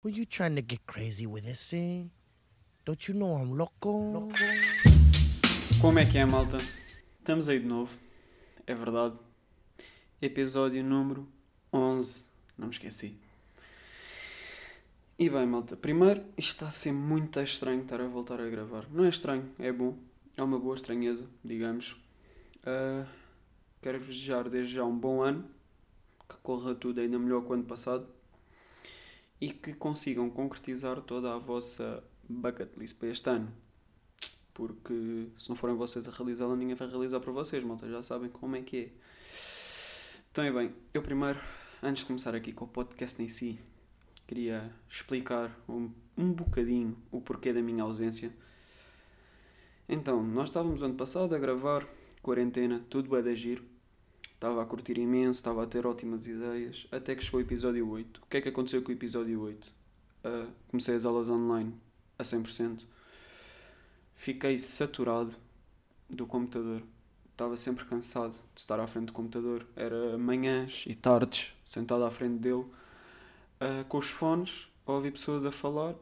Were you trying to get crazy with this? Don't you know I'm loco? Como é que é, malta? Estamos aí de novo. É verdade. Episódio número 11. Não me esqueci. E bem, malta. Primeiro, isto está a ser muito estranho estar a voltar a gravar. Não é estranho, é bom. É uma boa estranheza, digamos. Uh, quero desejar desde já um bom ano. Que corra tudo ainda melhor que o ano passado. E que consigam concretizar toda a vossa bucket list para este ano porque se não forem vocês a realizá-la, ninguém vai realizar para vocês, malta, já sabem como é que é. Então, é bem, eu primeiro, antes de começar aqui com o podcast em si, queria explicar um, um bocadinho o porquê da minha ausência. Então, nós estávamos ano passado a gravar, quarentena, tudo é de agir. Estava a curtir imenso, estava a ter ótimas ideias, até que chegou o episódio 8. O que é que aconteceu com o episódio 8? Uh, comecei as aulas online a 100% fiquei saturado do computador. Estava sempre cansado de estar à frente do computador. Era manhãs e tardes sentado à frente dele, uh, com os fones, a ouvir pessoas a falar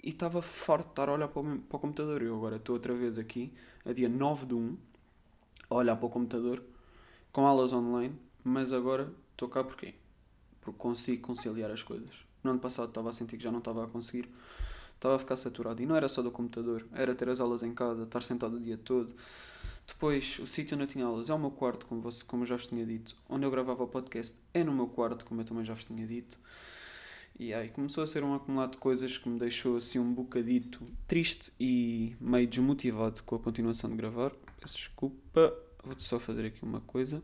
e estava farto de estar a olhar para o, para o computador. Eu agora estou outra vez aqui, a dia 9 de 1, a olhar para o computador, com aulas online, mas agora estou cá porquê? Porque consigo conciliar as coisas. No ano passado estava a sentir que já não estava a conseguir estava a ficar saturado. E não era só do computador, era ter as aulas em casa, estar sentado o dia todo. Depois, o sítio onde eu tinha aulas é o meu quarto, como, você, como eu já vos tinha dito. Onde eu gravava o podcast é no meu quarto, como eu também já vos tinha dito. E aí começou a ser um acumulado de coisas que me deixou assim um bocadito triste e meio desmotivado com a continuação de gravar. Peço desculpa, vou só fazer aqui uma coisa.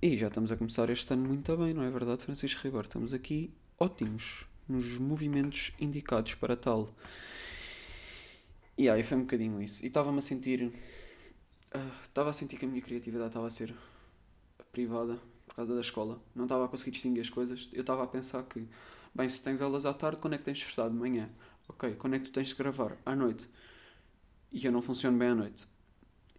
E já estamos a começar este ano muito bem, não é verdade, Francisco Ribeiro? Estamos aqui ótimos nos movimentos indicados para tal. E aí foi um bocadinho isso. E estava-me a sentir. Estava uh, a sentir que a minha criatividade estava a ser privada por causa da escola. Não estava a conseguir distinguir as coisas. Eu estava a pensar que, bem, se tens aulas à tarde, quando é que tens de estudar de manhã? Ok, quando é que tu tens de gravar? À noite. E eu não funciono bem à noite.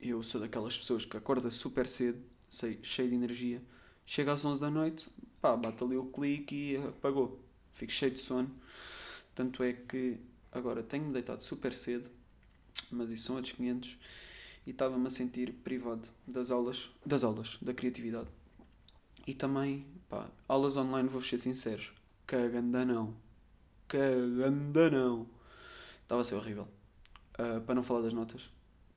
Eu sou daquelas pessoas que acorda super cedo, sei, cheio de energia, chega às 11 da noite, pá, bate ali o clique e apagou fico cheio de sono. Tanto é que agora tenho-me deitado super cedo, mas isso são outros 500, e estava-me a sentir privado das aulas, das aulas, da criatividade. E também, pá, aulas online, vou ser sincero, caganda não. Caganda não. Estava a ser horrível. Uh, para não falar das notas,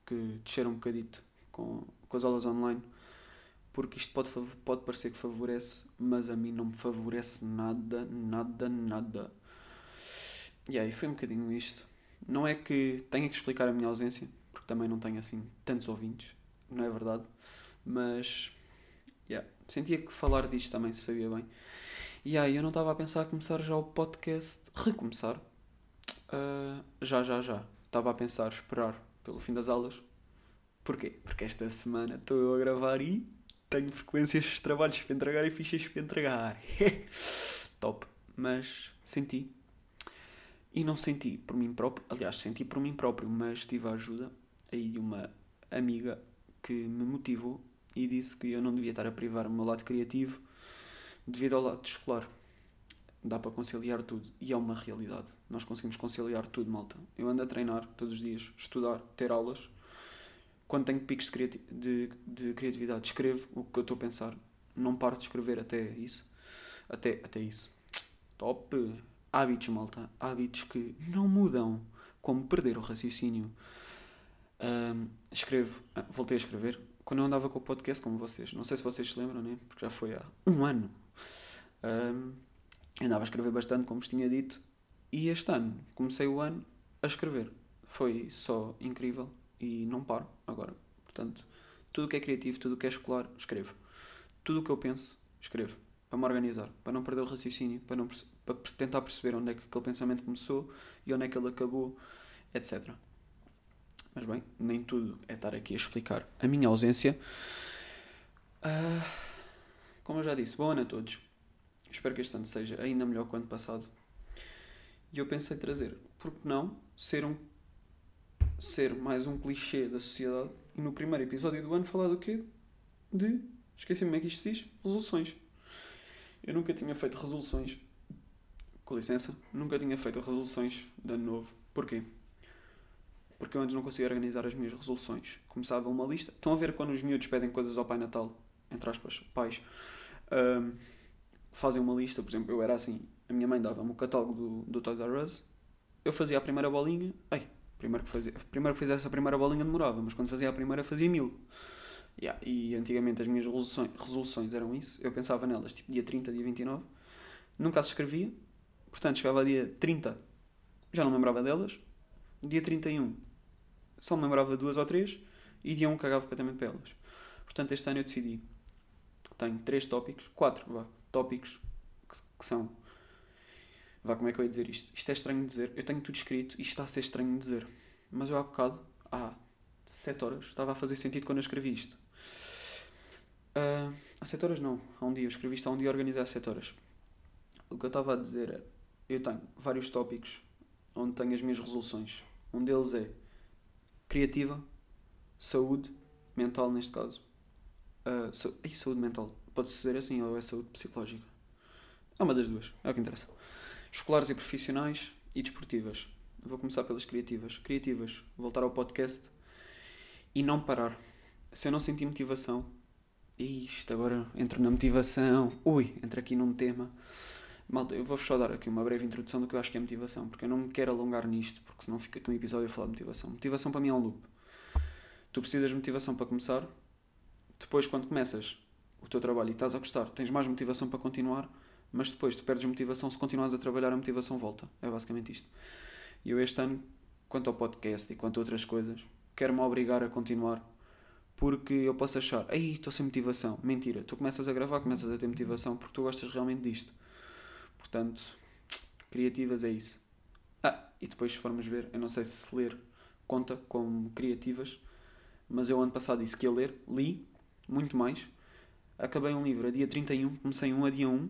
que desceram um bocadito com, com as aulas online porque isto pode, pode parecer que favorece, mas a mim não me favorece nada, nada, nada. E aí foi um bocadinho isto. Não é que tenha que explicar a minha ausência, porque também não tenho assim tantos ouvintes, não é verdade? Mas yeah, sentia que falar disto também se sabia bem. E aí eu não estava a pensar a começar já o podcast, recomeçar. Uh, já, já, já. Estava a pensar esperar pelo fim das aulas. Porquê? Porque esta semana estou eu a gravar e tenho frequências, trabalhos para entregar e fichas para entregar. Top. Mas senti. E não senti por mim próprio, aliás, senti por mim próprio, mas tive a ajuda aí de uma amiga que me motivou e disse que eu não devia estar a privar o meu lado criativo devido ao lado escolar. Dá para conciliar tudo e é uma realidade. Nós conseguimos conciliar tudo, malta. Eu ando a treinar todos os dias, estudar, ter aulas quando tenho picos de, de, de, criatividade, escrevo o que eu estou a pensar. Não paro de escrever até isso. Até, até isso. Top. Hábitos, malta. Hábitos que não mudam. Como perder o raciocínio. Um, escrevo. Ah, voltei a escrever. Quando eu andava com o podcast, como vocês. Não sei se vocês se lembram, né? Porque já foi há um ano. Um, andava a escrever bastante, como vos tinha dito. E este ano, comecei o ano a escrever. Foi só incrível e não paro agora. Portanto, tudo o que é criativo, tudo o que é escolar, escrevo. Tudo o que eu penso, escrevo. Para me organizar, para não perder o raciocínio, para, não, para tentar perceber onde é que aquele pensamento começou e onde é que ele acabou, etc. Mas bem, nem tudo é estar aqui a explicar a minha ausência. Uh, como eu já disse, bom ano a todos. Espero que este ano seja ainda melhor que o ano passado. E eu pensei trazer, por que não, ser um ser mais um clichê da sociedade e no primeiro episódio do ano falar do quê? De. Esqueci-me como é que isto diz? Resoluções. Eu nunca tinha feito resoluções com licença, nunca tinha feito resoluções de ano novo. Porquê? Porque eu antes não conseguia organizar as minhas resoluções. Começava uma lista. Estão a ver quando os miúdos pedem coisas ao Pai Natal? Entre aspas, pais. Ahm, fazem uma lista, por exemplo, eu era assim. A minha mãe dava-me o catálogo do, do Toys R Us. Eu fazia a primeira bolinha. Ei, primeiro que, fazia, primeiro que fizesse a primeira bolinha demorava, mas quando fazia a primeira fazia mil. Yeah, e antigamente as minhas resoluções, resoluções eram isso. Eu pensava nelas, tipo dia 30, dia 29. Nunca as escrevia. Portanto, chegava a dia 30, já não me lembrava delas. Dia 31, só me lembrava duas ou três. E dia 1 cagava completamente para elas. Portanto, este ano eu decidi. Tenho três tópicos, quatro, vá, tópicos, que, que são. Vá, como é que eu ia dizer isto? Isto é estranho de dizer. Eu tenho tudo escrito e está a ser estranho de dizer. Mas eu há bocado, há 7 horas, estava a fazer sentido quando eu escrevi isto. Ah, há 7 horas não, há um dia. Eu escrevi isto há um dia organizei há 7 horas. O que eu estava a dizer é, eu tenho vários tópicos onde tenho as minhas resoluções. Um deles é criativa, saúde, mental neste caso. Uh, sa e saúde mental. Pode-se dizer assim ou é saúde psicológica? É uma das duas, é o que interessa. Escolares e profissionais e desportivas. Vou começar pelas criativas. Criativas, voltar ao podcast e não parar. Se eu não sentir motivação, isto agora entro na motivação, ui, entro aqui num tema. Malta, eu vou só dar aqui uma breve introdução do que eu acho que é motivação, porque eu não me quero alongar nisto, porque senão fica aqui um episódio a falar de motivação. Motivação para mim é um loop. Tu precisas de motivação para começar, depois, quando começas o teu trabalho e estás a gostar, tens mais motivação para continuar, mas depois tu perdes motivação, se continuas a trabalhar, a motivação volta. É basicamente isto. E eu este ano, quanto ao podcast e quanto a outras coisas, quero-me obrigar a continuar, porque eu posso achar, aí estou sem motivação. Mentira, tu começas a gravar, começas a ter motivação porque tu gostas realmente disto. Portanto, criativas é isso. Ah, e depois se formos ver, eu não sei se ler conta como criativas, mas eu ano passado disse que ia ler, li, muito mais. Acabei um livro a dia 31, comecei um a dia 1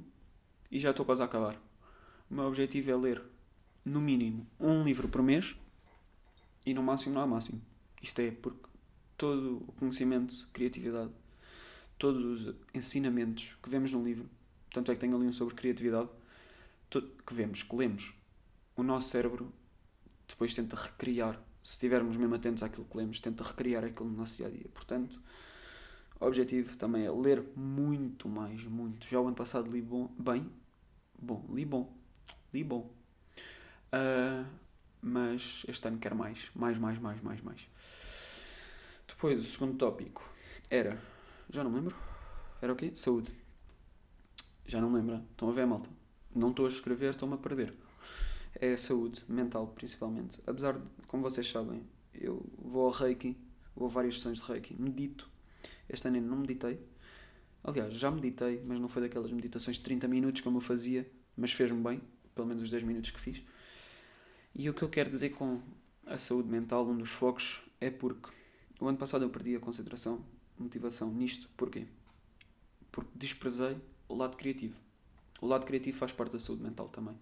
e já estou quase a acabar. O meu objetivo é ler, no mínimo, um livro por mês e no máximo não há máximo. Isto é porque todo o conhecimento, criatividade, todos os ensinamentos que vemos num livro, tanto é que tenho ali um sobre criatividade, que vemos, que lemos, o nosso cérebro depois tenta recriar. Se estivermos mesmo atentos àquilo que lemos, tenta recriar aquilo no nosso dia a dia. Portanto, o objetivo também é ler muito mais, muito. Já o ano passado li bom, bem, bom, li bom, li bom. Uh, mas este ano quero mais, mais, mais, mais, mais, mais. Depois, o segundo tópico era, já não me lembro, era o quê? Saúde. Já não me lembro. Estão a ver, malta? Não estou a escrever, estou-me a perder. É a saúde mental, principalmente. Apesar de, como vocês sabem, eu vou ao Reiki, vou a várias sessões de Reiki, medito. Este ano ainda não meditei. Aliás, já meditei, mas não foi daquelas meditações de 30 minutos como eu fazia, mas fez-me bem, pelo menos os 10 minutos que fiz. E o que eu quero dizer com a saúde mental, um dos focos, é porque o ano passado eu perdi a concentração, motivação nisto. Porquê? Porque desprezei o lado criativo. O lado criativo faz parte da saúde mental também.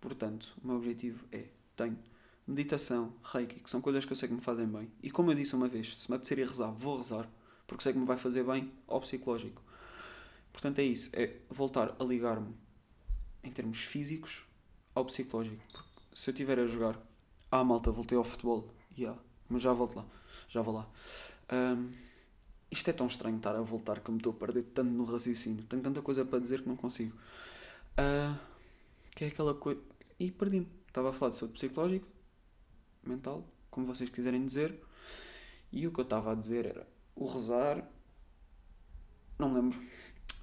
Portanto, o meu objetivo é: tenho meditação, reiki, que são coisas que eu sei que me fazem bem. E como eu disse uma vez, se me apetecer rezar, vou rezar, porque sei que me vai fazer bem ao psicológico. Portanto, é isso: é voltar a ligar-me em termos físicos ao psicológico. Porque se eu estiver a jogar, ah, malta, voltei ao futebol, yeah, mas já volto lá, já vou lá. Um, isto é tão estranho estar a voltar que me estou a perder tanto no raciocínio. Tenho tanta coisa para dizer que não consigo. Uh, que é aquela coisa. E perdi-me. Estava a falar de saúde psicológica, mental, como vocês quiserem dizer. E o que eu estava a dizer era o rezar. Não me lembro.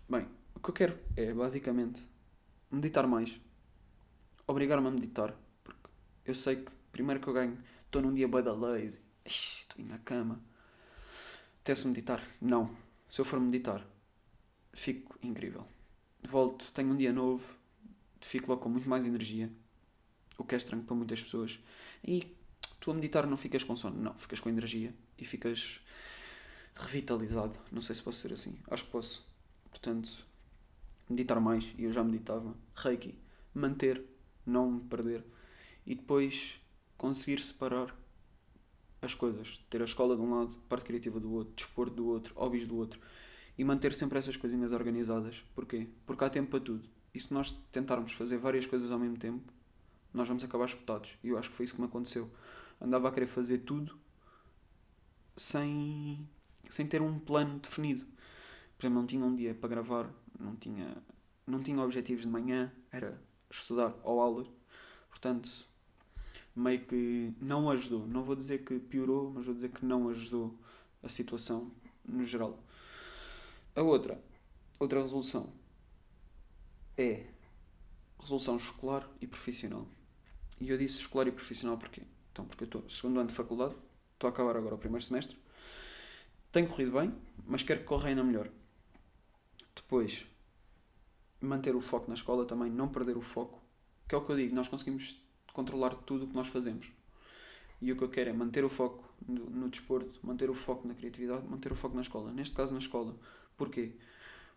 Bem, o que eu quero é basicamente meditar mais. Obrigar-me a meditar. Porque eu sei que primeiro que eu ganho, estou num dia bada lazy, estou na cama Apetece meditar? Não. Se eu for meditar, fico incrível. Volto, tenho um dia novo, fico logo com muito mais energia, o que é estranho para muitas pessoas. E tu a meditar não ficas com sono, não, ficas com energia e ficas revitalizado. Não sei se posso ser assim, acho que posso. Portanto, meditar mais, e eu já meditava. Reiki, manter, não me perder. E depois conseguir separar as coisas. Ter a escola de um lado, parte criativa do outro, desporto do outro, hobbies do outro. E manter sempre essas coisinhas organizadas. Porquê? Porque há tempo para tudo. E se nós tentarmos fazer várias coisas ao mesmo tempo, nós vamos acabar escutados. E eu acho que foi isso que me aconteceu. Andava a querer fazer tudo sem, sem ter um plano definido. Por exemplo, não tinha um dia para gravar, não tinha, não tinha objetivos de manhã, era estudar ou aulas. Portanto, meio que não ajudou. Não vou dizer que piorou, mas vou dizer que não ajudou a situação no geral. A outra, outra resolução é resolução escolar e profissional. E eu disse escolar e profissional porquê? Então, porque eu estou segundo ano de faculdade, estou a acabar agora o primeiro semestre, tem corrido bem, mas quero que corra ainda melhor. Depois, manter o foco na escola também, não perder o foco, que é o que eu digo, nós conseguimos controlar tudo o que nós fazemos. E o que eu quero é manter o foco no, no desporto, manter o foco na criatividade, manter o foco na escola. Neste caso, na escola. Porquê?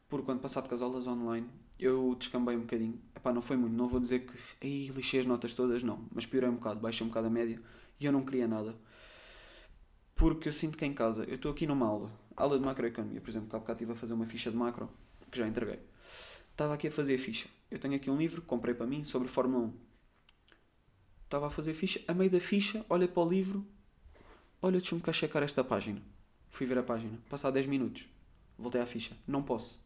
Porque quando passado com as aulas online, eu descambei um bocadinho. Epá, não foi muito, não vou dizer que Ei, lixei as notas todas, não. Mas piorei um bocado, baixei um bocado a média e eu não queria nada. Porque eu sinto que em casa, eu estou aqui numa aula, aula de macroeconomia, por exemplo, que há bocado estive a fazer uma ficha de macro, que já entreguei. Estava aqui a fazer a ficha. Eu tenho aqui um livro que comprei para mim sobre Fórmula 1. Estava a fazer a ficha, a meio da ficha, olhei para o livro, olha, deixa-me cá checar esta página. Fui ver a página, passar 10 minutos, voltei à ficha. Não posso.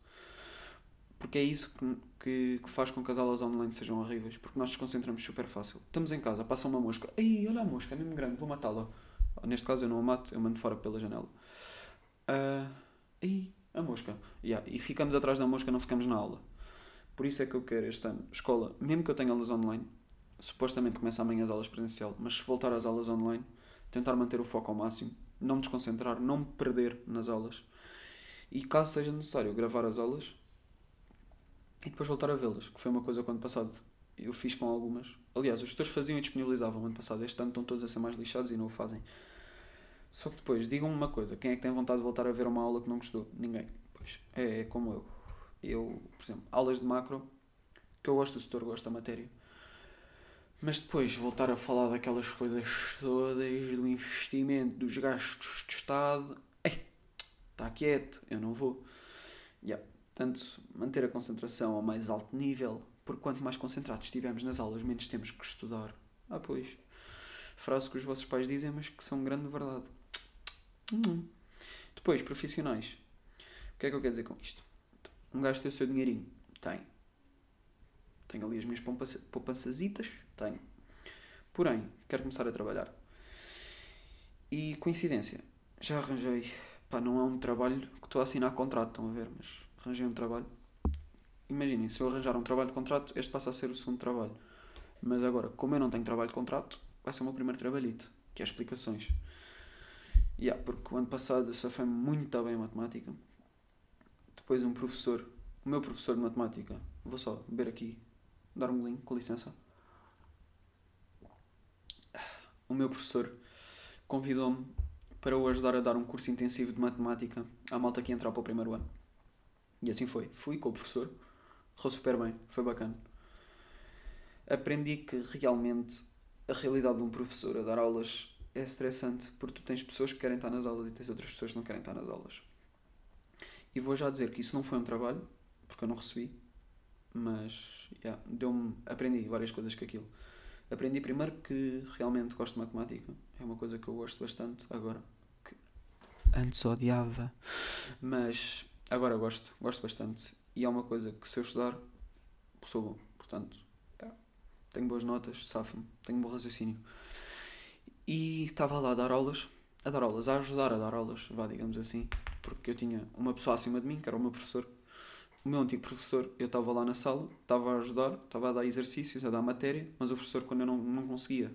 Porque é isso que, que, que, faz com que as aulas online sejam horríveis. Porque nós desconcentramos super fácil. Estamos em casa, passa uma mosca. Ei, olha a mosca, é mesmo grande, vou matá-la. Neste caso eu não a mato, eu mando fora pela janela. Uh, ei, a mosca. Yeah, e ficamos atrás da mosca, não ficamos na aula. Por isso é que eu quero este ano, escola, mesmo que eu tenha aulas online, supostamente começa amanhã as aulas presencial, mas se voltar às aulas online, tentar manter o foco ao máximo, não me desconcentrar, não me perder nas aulas. E caso seja necessário gravar as aulas e depois voltar a vê-las, que foi uma coisa que ano passado eu fiz com algumas. Aliás, os gestores faziam e disponibilizavam ano passado. Este ano estão todos a ser mais lixados e não o fazem. Só que depois, digam-me uma coisa: quem é que tem vontade de voltar a ver uma aula que não gostou? Ninguém. Pois é, é como eu. Eu, por exemplo, aulas de macro, que eu gosto do setor, gosto da matéria mas depois voltar a falar daquelas coisas todas, do investimento, dos gastos de Estado, ei, está quieto, eu não vou. Yeah. Portanto, manter a concentração ao mais alto nível, porque quanto mais concentrados estivermos nas aulas, menos temos que estudar. Ah, pois. Frase que os vossos pais dizem, mas que são grande verdade. Hum. Depois, profissionais. O que é que eu quero dizer com isto? Um gajo tem o seu dinheirinho? Tem. Tenho ali as minhas poupançazitas tenho. Porém, quero começar a trabalhar. E coincidência, já arranjei. Pá, não é um trabalho que estou a assinar contrato, estão a ver, mas arranjei um trabalho. Imaginem, se eu arranjar um trabalho de contrato, este passa a ser o segundo trabalho. Mas agora, como eu não tenho trabalho de contrato, vai ser o meu primeiro trabalhito, que é explicações. Yeah, porque o ano passado eu safei muito bem a matemática. Depois um professor, o meu professor de matemática, vou só beber aqui, dar um link, com licença o meu professor convidou-me para o ajudar a dar um curso intensivo de matemática à malta que entrar para o primeiro ano. E assim foi. Fui com o professor, correu super bem, foi bacana. Aprendi que realmente a realidade de um professor a dar aulas é estressante porque tu tens pessoas que querem estar nas aulas e tens outras pessoas que não querem estar nas aulas. E vou já dizer que isso não foi um trabalho, porque eu não recebi, mas yeah, deu-me, aprendi várias coisas com aquilo. Aprendi primeiro que realmente gosto de matemática. É uma coisa que eu gosto bastante agora. Que antes odiava. Mas agora gosto. Gosto bastante. E é uma coisa que se eu estudar, sou bom. Portanto, é. tenho boas notas, safo-me. Tenho bom raciocínio. E estava lá a dar aulas. A dar aulas, a ajudar a dar aulas, vá, digamos assim. Porque eu tinha uma pessoa acima de mim, que era o meu professor, o meu antigo professor, eu estava lá na sala, estava a ajudar, estava a dar exercícios, a dar matéria, mas o professor, quando eu não, não conseguia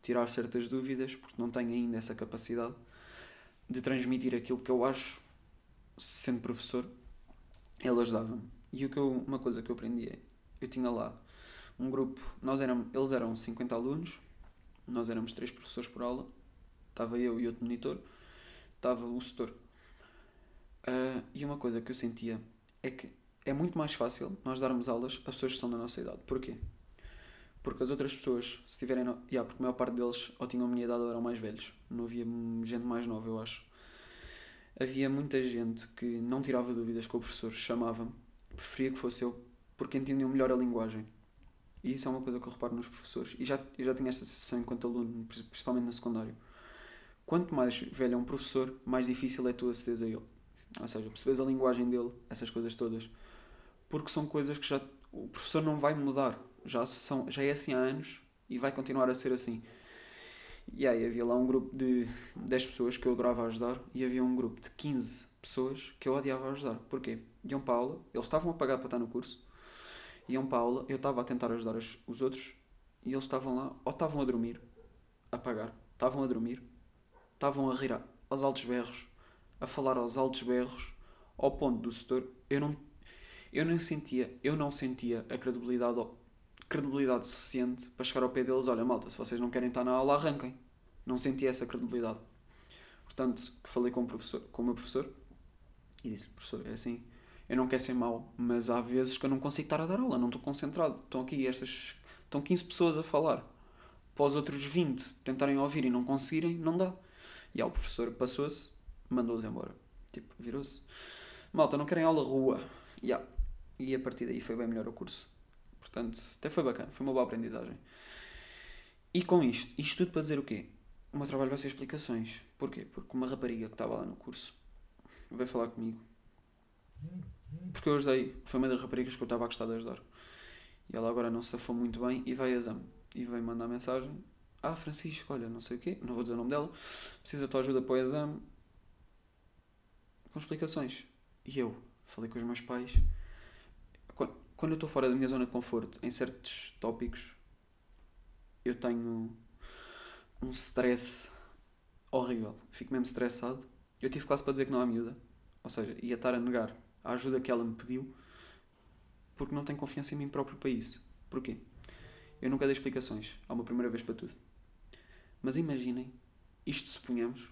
tirar certas dúvidas, porque não tenho ainda essa capacidade de transmitir aquilo que eu acho, sendo professor, ele ajudava-me. E o que eu, uma coisa que eu aprendi é, eu tinha lá um grupo, nós éramos, eles eram 50 alunos, nós éramos três professores por aula, estava eu e outro monitor, estava o setor. Uh, e uma coisa que eu sentia é que é muito mais fácil nós darmos aulas a pessoas que são da nossa idade. Porquê? Porque as outras pessoas, se tiverem. Yeah, porque a maior parte deles ou tinham a minha idade ou eram mais velhos. Não havia gente mais nova, eu acho. Havia muita gente que não tirava dúvidas com o professor, chamava-me, preferia que fosse eu porque entendiam melhor a linguagem. E isso é uma coisa que eu reparo nos professores. E já, eu já tinha esta sensação enquanto aluno, principalmente no secundário. Quanto mais velho é um professor, mais difícil é tu acederes a ele. Ou seja, percebes a linguagem dele, essas coisas todas. Porque são coisas que já o professor não vai mudar. Já, são, já é assim há anos e vai continuar a ser assim. E aí havia lá um grupo de 10 pessoas que eu adorava ajudar e havia um grupo de 15 pessoas que eu odiava ajudar. Porquê? Iam para a aula, eles estavam a pagar para estar no curso, iam para a aula, eu estava a tentar ajudar os, os outros e eles estavam lá, ou estavam a dormir, a pagar, estavam a dormir, estavam a rir aos altos berros, a falar aos altos berros, ao ponto do setor, eu não, eu não sentia, eu não sentia a credibilidade credibilidade suficiente para chegar ao pé deles: olha, malta, se vocês não querem estar na aula, arranquem. Não senti essa credibilidade. Portanto, falei com o, professor, com o meu professor e disse: professor, é assim, eu não quero ser mau, mas há vezes que eu não consigo estar a dar aula, não estou concentrado. Estão aqui estas. Estão 15 pessoas a falar. Para os outros 20 tentarem ouvir e não conseguirem, não dá. E aí o professor passou-se, mandou-os embora. Tipo, virou-se. Malta, não querem aula rua. Yeah. E a partir daí foi bem melhor o curso. Portanto, até foi bacana, foi uma boa aprendizagem. E com isto, isto tudo para dizer o quê? O meu trabalho vai ser explicações. Porquê? Porque uma rapariga que estava lá no curso veio falar comigo. Porque eu ajudei, foi uma das raparigas que eu estava a gostar de ajudar. E ela agora não se safou muito bem e veio a exame. E veio mandar mensagem: Ah, Francisco, olha, não sei o quê, não vou dizer o nome dela, precisa da tua ajuda para o exame. Com explicações. E eu falei com os meus pais quando eu estou fora da minha zona de conforto em certos tópicos, eu tenho um stress horrível. Fico mesmo estressado. Eu tive quase para dizer que não há miúda. Ou seja, ia estar a negar a ajuda que ela me pediu porque não tenho confiança em mim próprio para isso. Porquê? Eu nunca dei explicações. Há uma primeira vez para tudo. Mas imaginem, isto suponhamos,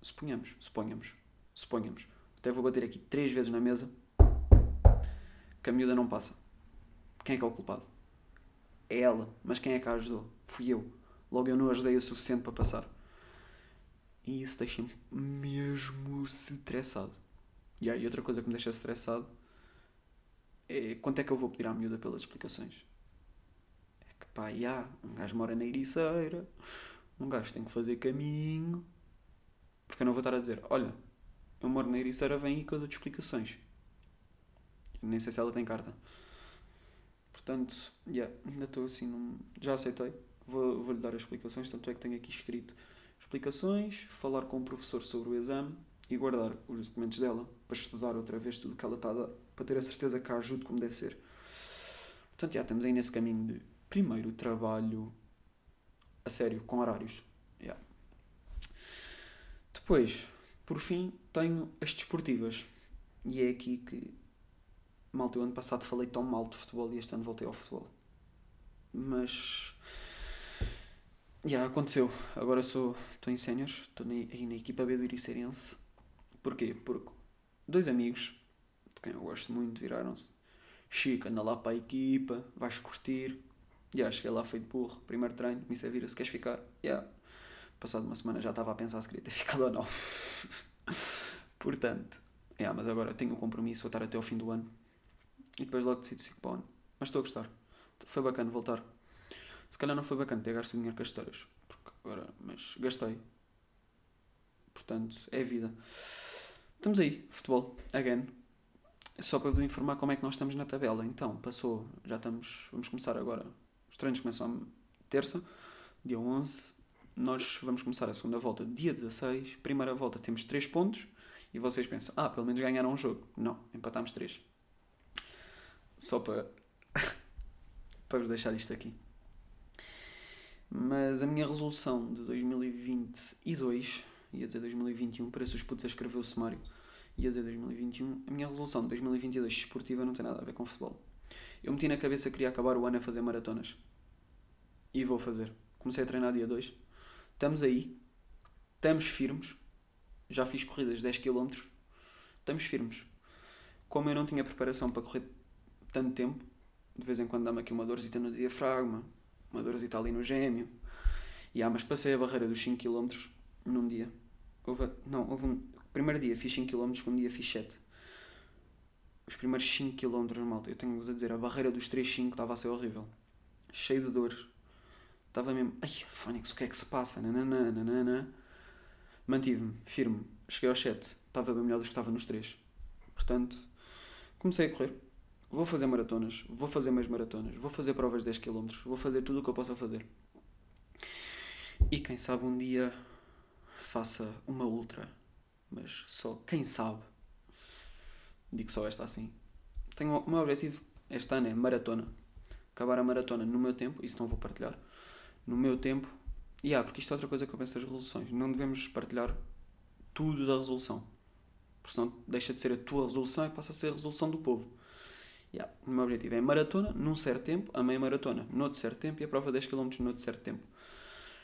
suponhamos, suponhamos, suponhamos. Até vou bater aqui três vezes na mesa que a miúda não passa. Quem é que é o culpado? É ela, mas quem é que a ajudou? Fui eu. Logo eu não ajudei o suficiente para passar. E isso deixa-me mesmo estressado. E aí outra coisa que me deixa estressado é quanto é que eu vou pedir à miúda pelas explicações. É que pá, já, um gajo mora na Ericeira, um gajo tem que fazer caminho. Porque eu não vou estar a dizer, olha, eu moro na Ericeira, vem aí que eu dou-te explicações nem sei se ela tem carta. Portanto, yeah, ainda estou assim, num... já aceitei. Vou, vou-lhe dar as explicações, tanto é que tenho aqui escrito explicações, falar com o professor sobre o exame e guardar os documentos dela para estudar outra vez tudo o que ela está a dar, para ter a certeza que a ajude como deve ser. Portanto, já estamos aí nesse caminho de primeiro trabalho a sério, com horários. Yeah. Depois, por fim, tenho as desportivas. E é aqui que Malta, eu ano passado falei tão mal de futebol e este ano voltei ao futebol. Mas. Já yeah, aconteceu. Agora sou. Estou em séniores, estou aí na equipa B do Iriceirense. Porquê? Porque dois amigos, de quem eu gosto muito, viraram-se. Chico, anda lá para a equipa, vais curtir. Já yeah, cheguei lá feito burro, primeiro treino, me vira se queres ficar. Yeah. Passado uma semana já estava a pensar se queria ter ficado ou não. Portanto, yeah, mas agora tenho o compromisso, vou estar até ao fim do ano e depois logo decido se para o ano. Mas estou a gostar. Foi bacana voltar. Se calhar não foi bacana ter gasto dinheiro com as histórias. Porque agora, mas gastei. Portanto, é vida. Estamos aí, futebol, again. Só para vos informar como é que nós estamos na tabela. Então, passou, já estamos, vamos começar agora. Os treinos começam terça, dia 11. Nós vamos começar a segunda volta dia 16. Primeira volta temos 3 pontos. E vocês pensam, ah, pelo menos ganharam um jogo. Não, empatámos 3. Só para, para vos deixar isto aqui. Mas a minha resolução de 2022, ia dizer 2021, parece os putos a escrever o sumário, ia dizer 2021, a minha resolução de 2022 esportiva não tem nada a ver com futebol. Eu meti na cabeça que queria acabar o ano a fazer maratonas. E vou fazer. Comecei a treinar dia 2. Estamos aí. Estamos firmes. Já fiz corridas de 10 km. Estamos firmes. Como eu não tinha preparação para correr tanto tempo, de vez em quando dá-me aqui uma dorzita no diafragma, uma dorzita ali no gêmeo. E ah, mas passei a barreira dos 5 km num dia. Houve, não, houve um. Primeiro dia fiz 5 km, segundo dia fiz 7. os primeiros 5 km, malta, eu tenho-vos a dizer, a barreira dos 3-5 estava a ser horrível. Cheio de dores. Estava mesmo, ai, Fónix, o que é que se passa? Nananã. Mantive-me, firme. Cheguei aos 7. Estava bem melhor do que estava nos 3. Portanto, comecei a correr. Vou fazer maratonas, vou fazer mais maratonas, vou fazer provas de 10 km, vou fazer tudo o que eu possa fazer. E quem sabe um dia faça uma ultra. Mas só quem sabe. Digo só esta assim. Tenho, o meu objetivo este ano é maratona. Acabar a maratona no meu tempo, isso não vou partilhar. No meu tempo. E ah, porque isto é outra coisa que eu penso das resoluções. Não devemos partilhar tudo da resolução. Porque senão deixa de ser a tua resolução e passa a ser a resolução do povo. Yeah. O meu objetivo é maratona num certo tempo, a meia maratona noutro certo tempo e a prova 10 km noutro certo tempo.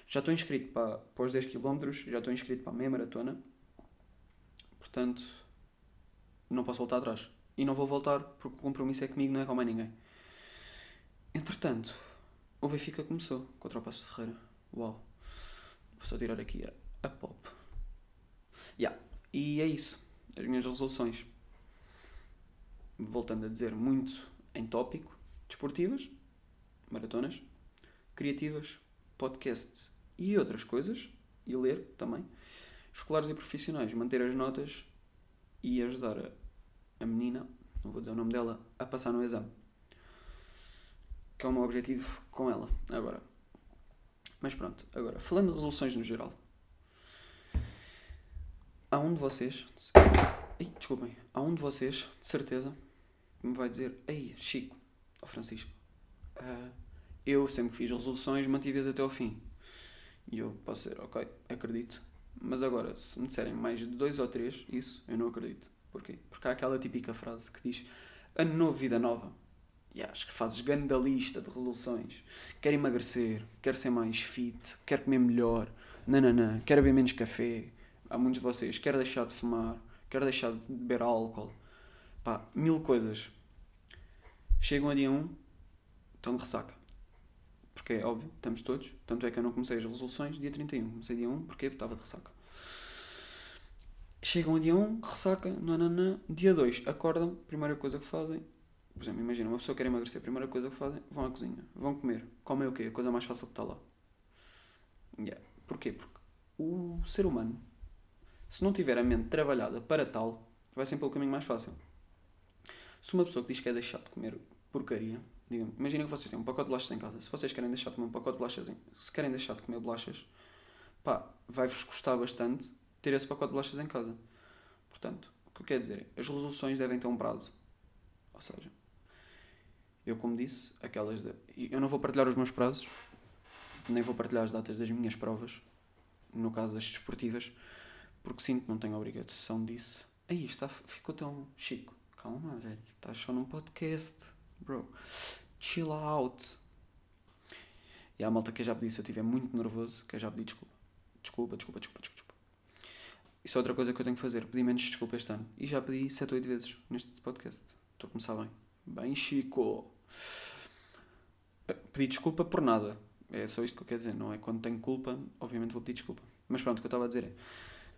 Já estou inscrito para, para os 10 km, já estou inscrito para a meia maratona. Portanto, não posso voltar atrás. E não vou voltar porque o compromisso é comigo, não é com mais ninguém. Entretanto, o Benfica começou contra o Passo de Ferreira. Uau. Vou só tirar aqui a, a pop. Yeah. E é isso. As minhas resoluções. Voltando a dizer, muito em tópico. Desportivas, maratonas, criativas, podcasts e outras coisas. E ler também. Escolares e profissionais, manter as notas e ajudar a, a menina, não vou dizer o nome dela, a passar no exame. Que é o meu objetivo com ela, agora. Mas pronto, agora, falando de resoluções no geral. Há um de vocês. Ai, desculpem. Há um de vocês, de certeza, me vai dizer: Ei, Chico, ou Francisco, uh, eu sempre fiz resoluções, mantive-as até ao fim. E eu posso dizer: Ok, acredito. Mas agora, se me disserem mais de dois ou três, isso eu não acredito. Porquê? Porque há aquela típica frase que diz: Ano novo, vida nova. E acho que fazes grande lista de resoluções. Quero emagrecer, quero ser mais fit, quero comer melhor, nananã, quero beber menos café. Há muitos de vocês, quero deixar de fumar, quero deixar de beber álcool. Pá, mil coisas. Chegam a dia 1, estão de ressaca. Porque é óbvio, estamos todos. Tanto é que eu não comecei as resoluções dia 31. Comecei dia 1 porque estava de ressaca. Chegam a dia 1, ressaca, nananã. Dia 2, acordam, primeira coisa que fazem. Por exemplo, imagina, uma pessoa quer emagrecer, a primeira coisa que fazem, vão à cozinha, vão comer. Comem o quê? A coisa mais fácil que está lá. Yeah. Porquê? Porque o ser humano, se não tiver a mente trabalhada para tal, vai sempre pelo caminho mais fácil. Se uma pessoa que diz que quer deixar de comer porcaria, digam imaginem que vocês têm um pacote de bolachas em casa. Se vocês querem deixar de comer um pacote de bolachas, se querem deixar de comer bolachas, pá, vai-vos custar bastante ter esse pacote de bolachas em casa. Portanto, o que eu quero dizer é, as resoluções devem ter um prazo. Ou seja, eu como disse, aquelas de, eu não vou partilhar os meus prazos, nem vou partilhar as datas das minhas provas, no caso das desportivas, porque sinto que não tenho a obrigação disso. Aí está, ficou tão chico. Calma, velho, estás só num podcast, bro. Chill out. E a malta que eu já pedi, se eu estiver muito nervoso, que eu já pedi desculpa. Desculpa, desculpa, desculpa, desculpa. Isso é outra coisa que eu tenho que fazer, pedir menos desculpa este ano. E já pedi 7 ou 8 vezes neste podcast. Estou a começar bem. Bem, Chico. Pedi desculpa por nada. É só isto que eu quero dizer. Não é quando tenho culpa, obviamente vou pedir desculpa. Mas pronto, o que eu estava a dizer é.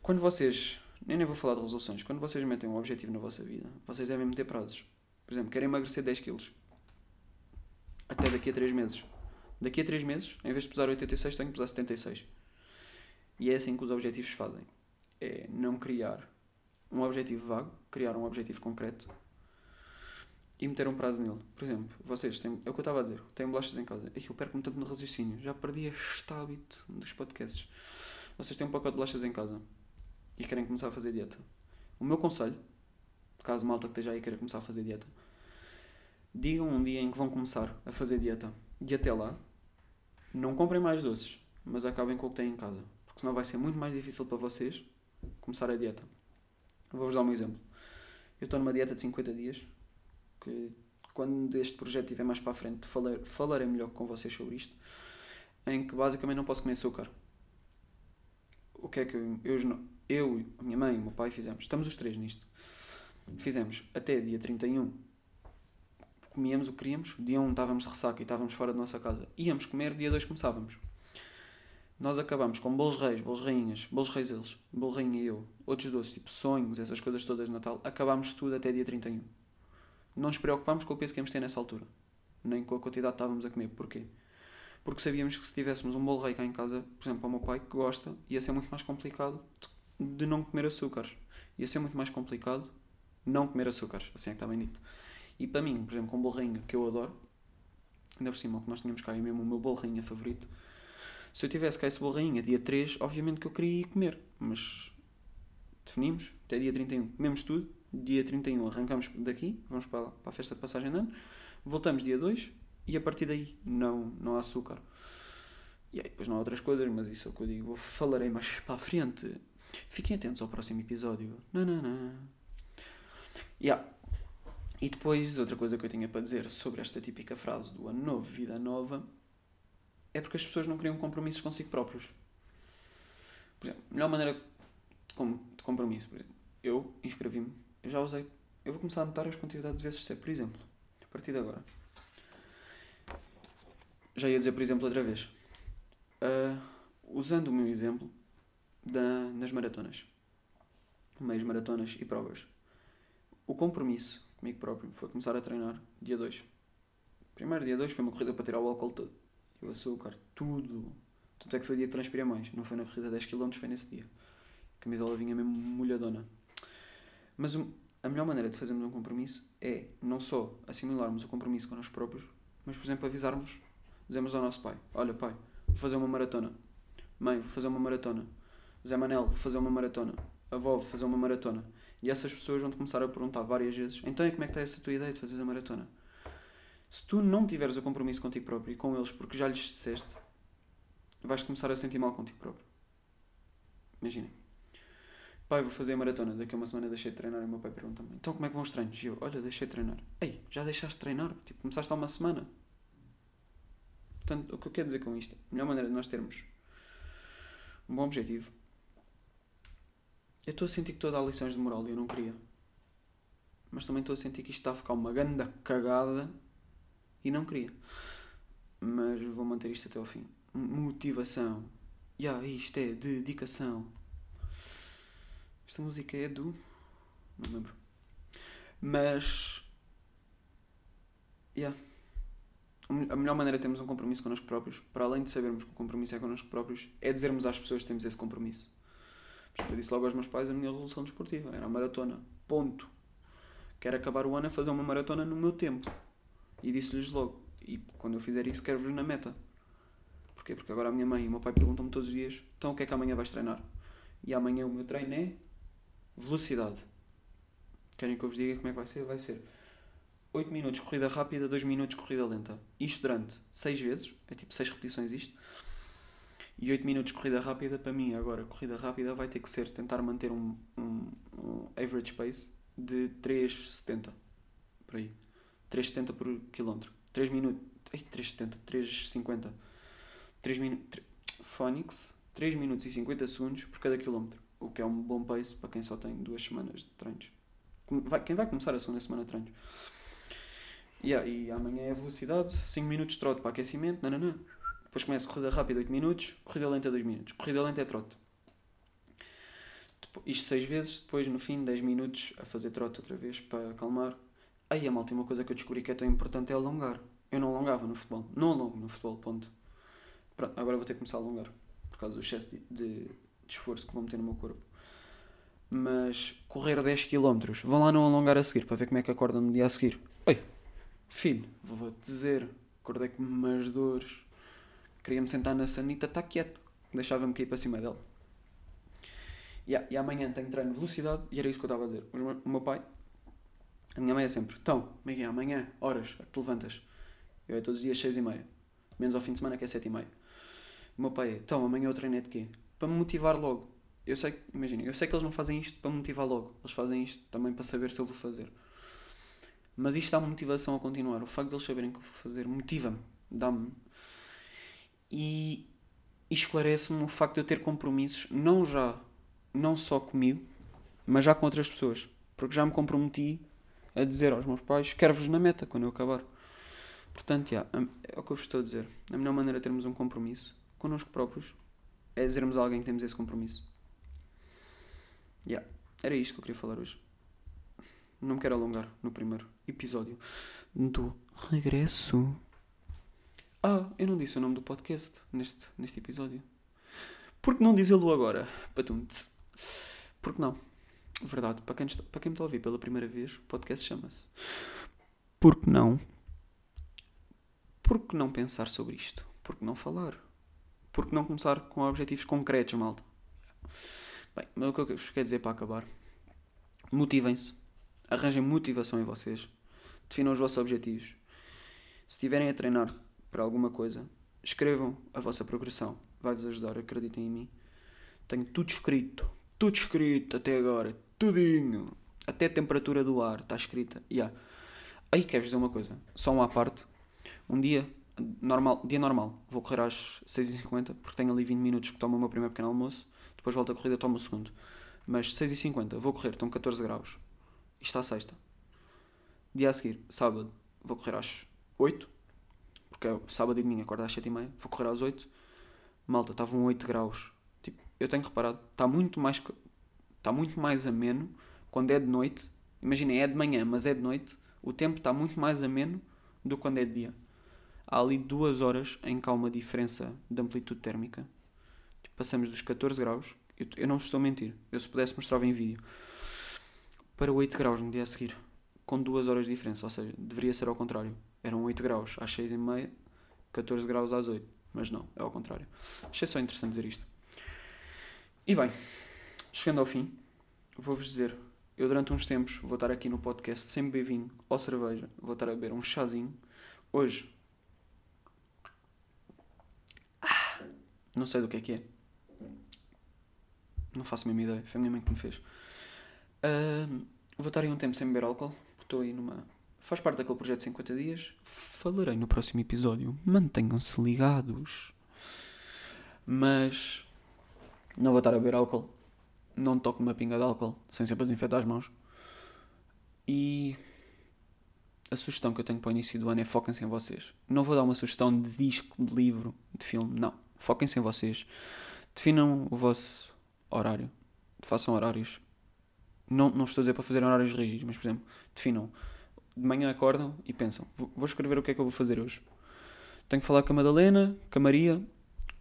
Quando vocês. Nem vou falar de resoluções. Quando vocês metem um objetivo na vossa vida, vocês devem meter prazos. Por exemplo, querem emagrecer 10 quilos. Até daqui a 3 meses. Daqui a 3 meses, em vez de pesar 86, tenho que pesar 76. E é assim que os objetivos fazem. É não criar um objetivo vago, criar um objetivo concreto e meter um prazo nele. Por exemplo, vocês têm, é o que eu estava a dizer, têm bolachas em casa. Eu perco-me tanto no raciocínio, já perdi este hábito dos podcasts. Vocês têm um pacote de bolachas em casa e querem começar a fazer dieta. O meu conselho, caso malta que esteja aí queira começar a fazer dieta, digam um dia em que vão começar a fazer dieta e até lá, não comprem mais doces, mas acabem com o que têm em casa. Porque senão vai ser muito mais difícil para vocês começar a dieta. Vou-vos dar um exemplo. Eu estou numa dieta de 50 dias, que quando este projeto estiver mais para a frente, falar, falarei melhor com vocês sobre isto, em que basicamente não posso comer açúcar. O que é que eu, eu, eu a minha mãe e o meu pai fizemos? Estamos os três nisto. Fizemos até dia 31 comíamos o que queríamos. Dia 1 estávamos de ressaca e estávamos fora da nossa casa. Íamos comer, dia 2 começávamos. Nós acabamos com bolos reis, bolos rainhas, bolos reis eles, bolo rainha e eu, outros doces, tipo sonhos, essas coisas todas de Natal. Acabámos tudo até dia 31. Não nos preocupámos com o peso que íamos ter nessa altura. Nem com a quantidade que estávamos a comer. Porquê? Porque sabíamos que se tivéssemos um bolo rei cá em casa, por exemplo, para o meu pai que gosta, ia ser muito mais complicado de não comer açúcares. Ia ser muito mais complicado não comer açúcares, assim é que está bem dito. E para mim, por exemplo, com bolo rainha, que eu adoro, ainda por cima, o que nós tínhamos cá é mesmo o meu bolo favorito. Se eu tivesse cá esse bolo dia 3, obviamente que eu queria ir comer, mas definimos, até dia 31, comemos tudo, dia 31 arrancamos daqui, vamos para, para a festa de passagem de ano, voltamos dia 2 e a partir daí não, não há açúcar. E aí depois não há outras coisas, mas isso é o que eu digo, falarei mais para a frente. Fiquem atentos ao próximo episódio. Não. Yeah. E depois, outra coisa que eu tinha para dizer sobre esta típica frase do ano novo, vida nova, é porque as pessoas não criam compromissos consigo próprios. Por exemplo, a melhor maneira de compromisso, por exemplo, eu inscrevi-me, eu já usei, eu vou começar a anotar as quantidades de vezes ser, por exemplo, a partir de agora. Já ia dizer, por exemplo, outra vez. Uh, usando o meu exemplo da, nas maratonas, meias maratonas e provas. O compromisso comigo próprio foi começar a treinar dia 2. Primeiro dia 2 foi uma corrida para tirar o álcool todo. E o açúcar, tudo. Tanto é que foi o dia que transpirei mais. Não foi na corrida 10 km, foi nesse dia. A camisola vinha mesmo molhadona. Mas a melhor maneira de fazermos um compromisso é não só assimilarmos o compromisso com nós próprios, mas, por exemplo, avisarmos, dizemos ao nosso pai: Olha, pai, vou fazer uma maratona. Mãe, vou fazer uma maratona. Zé Manel, vou fazer uma maratona. Avó, vou fazer uma maratona. E essas pessoas vão-te começar a perguntar várias vezes: Então, e como é que está essa tua ideia de fazer a maratona? Se tu não tiveres o compromisso contigo próprio e com eles porque já lhes disseste, vais começar a sentir mal contigo próprio. Imaginem. Pai, vou fazer a maratona. Daqui a uma semana deixei de treinar e o meu pai pergunta-me: Então, como é que vão os treinos? E eu: Olha, deixei de treinar. Ei, já deixaste de treinar? Tipo, começaste há uma semana. Portanto, o que eu quero dizer com isto? A melhor maneira de nós termos um bom objetivo eu estou a sentir que estou a dar lições de moral e eu não queria. Mas também estou a sentir que isto está a ficar uma grande cagada e não queria. Mas vou manter isto até ao fim. Motivação. Ya, yeah, isto é dedicação. Esta música é do. Não lembro. Mas. Yeah. A melhor maneira de termos um compromisso connosco próprios, para além de sabermos que o compromisso é connosco próprios, é dizermos às pessoas que temos esse compromisso. Eu disse logo aos meus pais a minha resolução desportiva. Era a maratona. Ponto. Quero acabar o ano a fazer uma maratona no meu tempo. E disse-lhes logo. E quando eu fizer isso, quero-vos na meta. Porquê? Porque agora a minha mãe e o meu pai perguntam-me todos os dias: então o que é que amanhã vais treinar? E amanhã o meu treino é velocidade. Querem que eu vos diga como é que vai ser? Vai ser 8 minutos corrida rápida, 2 minutos corrida lenta. Isto durante 6 vezes, é tipo 6 repetições isto. E 8 minutos corrida rápida, para mim, agora, corrida rápida vai ter que ser tentar manter um, um, um average pace de 3,70 por aí. 3,70 por quilómetro. 3 minutos. Ai, 3,70, 3,50. 3 minutos. Phonics, 3 minutos e 50 segundos por cada quilómetro. O que é um bom pace para quem só tem duas semanas de treinos. Quem vai começar a segunda semana de treinos. Yeah, e amanhã é velocidade, 5 minutos de trote para aquecimento, não, não, não. Depois começa corrida rápida 8 minutos, corrida lenta 2 minutos. Corrida lenta é trote. Isto 6 vezes, depois no fim 10 minutos a fazer trote outra vez para acalmar. Aí a malta, uma coisa que eu descobri que é tão importante é alongar. Eu não alongava no futebol. Não alongo no futebol, ponto. Pronto, agora vou ter que começar a alongar. Por causa do excesso de, de, de esforço que vou meter no meu corpo. Mas correr 10 km, vão lá não alongar a seguir para ver como é que acorda no dia a seguir. Oi, filho, vou-te dizer, acordei com umas dores Queria-me sentar na sanita, está quieto. Deixava-me cair para cima dela. Yeah, e amanhã tenho treino de velocidade e era isso que eu estava a dizer. O meu pai, a minha mãe é sempre: Então, Miguel, amanhã, horas, é que te levantas. Eu é todos os dias 6 e meia. Menos ao fim de semana que é 7 e meia. O meu pai é: Então, amanhã eu treino é de quê? Para me motivar logo. Eu sei, imagina, eu sei que eles não fazem isto para me motivar logo. Eles fazem isto também para saber se eu vou fazer. Mas isto dá-me motivação a continuar. O facto de eles saberem que eu vou fazer motiva-me. Dá-me e esclarece-me o facto de eu ter compromissos, não já, não só comigo, mas já com outras pessoas. Porque já me comprometi a dizer aos meus pais: quero-vos na meta quando eu acabar. Portanto, yeah, é o que eu vos estou a dizer. A melhor maneira de termos um compromisso connosco próprios é dizermos a alguém que temos esse compromisso. Yeah. Era isto que eu queria falar hoje. Não me quero alongar no primeiro episódio do regresso. Ah, eu não disse o nome do podcast neste, neste episódio. Por que não dizê-lo agora? Patum. Por que não? Verdade, para quem, está, para quem me está a ouvir pela primeira vez, o podcast chama-se Por que não? Por que não pensar sobre isto? Por que não falar? Por que não começar com objetivos concretos, malta? Bem, o que eu vos quero dizer para acabar? Motivem-se. Arranjem motivação em vocês. Definam os vossos objetivos. Se estiverem a treinar para alguma coisa, escrevam a vossa progressão. Vai-vos ajudar, acreditem em mim. Tenho tudo escrito. Tudo escrito até agora. Tudinho. Até a temperatura do ar está escrita. Yeah. Aí quero-vos dizer uma coisa. Só uma à parte. Um dia normal, dia normal, vou correr às 6h50, porque tenho ali 20 minutos que tomo o meu primeiro pequeno almoço, depois volto a corrida, tomo o segundo. Mas 6h50, vou correr, estão 14 graus. Isto está sexta. Dia a seguir, sábado, vou correr às 8, porque é sábado e domingo, acordo às 7h30, vou correr às 8. Malta, estavam 8 graus. Tipo, eu tenho reparado, está muito mais está muito mais ameno quando é de noite. Imaginem, é de manhã, mas é de noite. O tempo está muito mais ameno do que quando é de dia há ali duas horas em que há uma diferença de amplitude térmica. Tipo, passamos dos 14 graus, eu, eu, não estou a mentir, eu se pudesse mostrava em vídeo, para 8 graus no dia a seguir, com duas horas de diferença, ou seja, deveria ser ao contrário. Eram 8 graus às 6 e meia, 14 graus às 8, mas não, é ao contrário. Achei só interessante dizer isto. E bem, chegando ao fim, vou-vos dizer, eu durante uns tempos vou estar aqui no podcast sem beber vinho ou cerveja, vou estar a beber um chazinho. Hoje Não sei do que é que é. Não faço a mesma ideia. Foi a minha mãe que me fez. Vou estar aí um tempo sem beber álcool. Estou aí numa. Faz parte daquele projeto de 50 dias. Falarei no próximo episódio. Mantenham-se ligados. Mas. Não vou estar a beber álcool. Não toco uma pinga de álcool. Sem sempre desinfetar as mãos. E. A sugestão que eu tenho para o início do ano é foquem-se em vocês. Não vou dar uma sugestão de disco, de livro, de filme. Não Foquem-se em vocês. Definam o vosso horário. Façam horários. Não, não estou a dizer para fazer horários rígidos, mas, por exemplo, definam. De manhã acordam e pensam: vou escrever o que é que eu vou fazer hoje. Tenho que falar com a Madalena, com a Maria,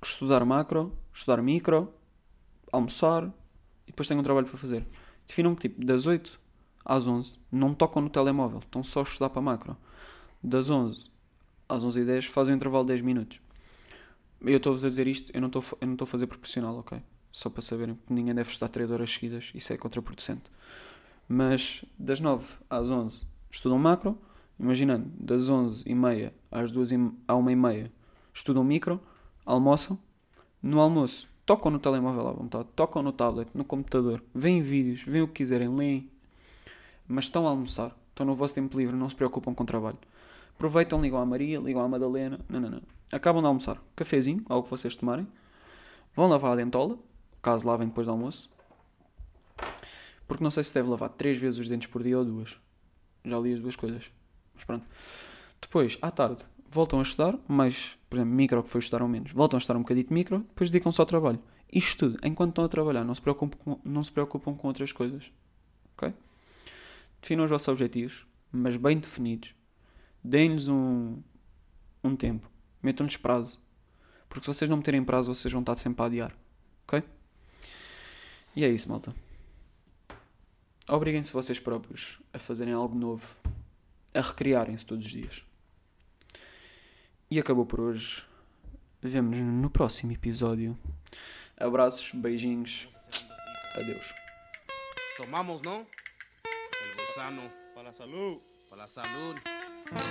estudar macro, estudar micro, almoçar e depois tenho um trabalho para fazer. Definam que tipo, das 8 às 11 não tocam no telemóvel, estão só a estudar para macro. Das 11 às 11 e 10 fazem um intervalo de 10 minutos. Eu estou-vos a dizer isto, eu não estou a fazer proporcional, ok? Só para saberem que ninguém deve estar 3 horas seguidas, isso é contraproducente. Mas das 9 às 11 estudam macro, imaginando, das 11 e meia às 2 e, à 1 e meia estudam micro, almoçam, no almoço tocam no telemóvel à vontade, tocam no tablet, no computador, veem vídeos, veem o que quiserem, leem, mas estão a almoçar, estão no vosso tempo livre, não se preocupam com o trabalho. Aproveitam, ligam à Maria, ligam à Madalena, não, não, não acabam de almoçar, cafezinho, algo que vocês tomarem, vão lavar a dentola, caso lavem depois do almoço, porque não sei se deve lavar três vezes os dentes por dia ou duas. Já li as duas coisas. Mas pronto. Depois, à tarde, voltam a estudar, mais, por exemplo, micro que foi estudar ao menos, voltam a estudar um bocadinho de micro, depois dedicam-se ao trabalho. Isto tudo, enquanto estão a trabalhar, não se preocupam com, não se preocupam com outras coisas. Ok? Definam os vossos objetivos, mas bem definidos. Deem-lhes um, um tempo. Metam-lhes prazo. Porque se vocês não meterem prazo, vocês vão estar sempre a adiar. Ok? E é isso, malta. Obriguem-se vocês próprios a fazerem algo novo. A recriarem-se todos os dias. E acabou por hoje. Vemo-nos no próximo episódio. Abraços, beijinhos. Adeus. Tomamos, não? El. Para. Para.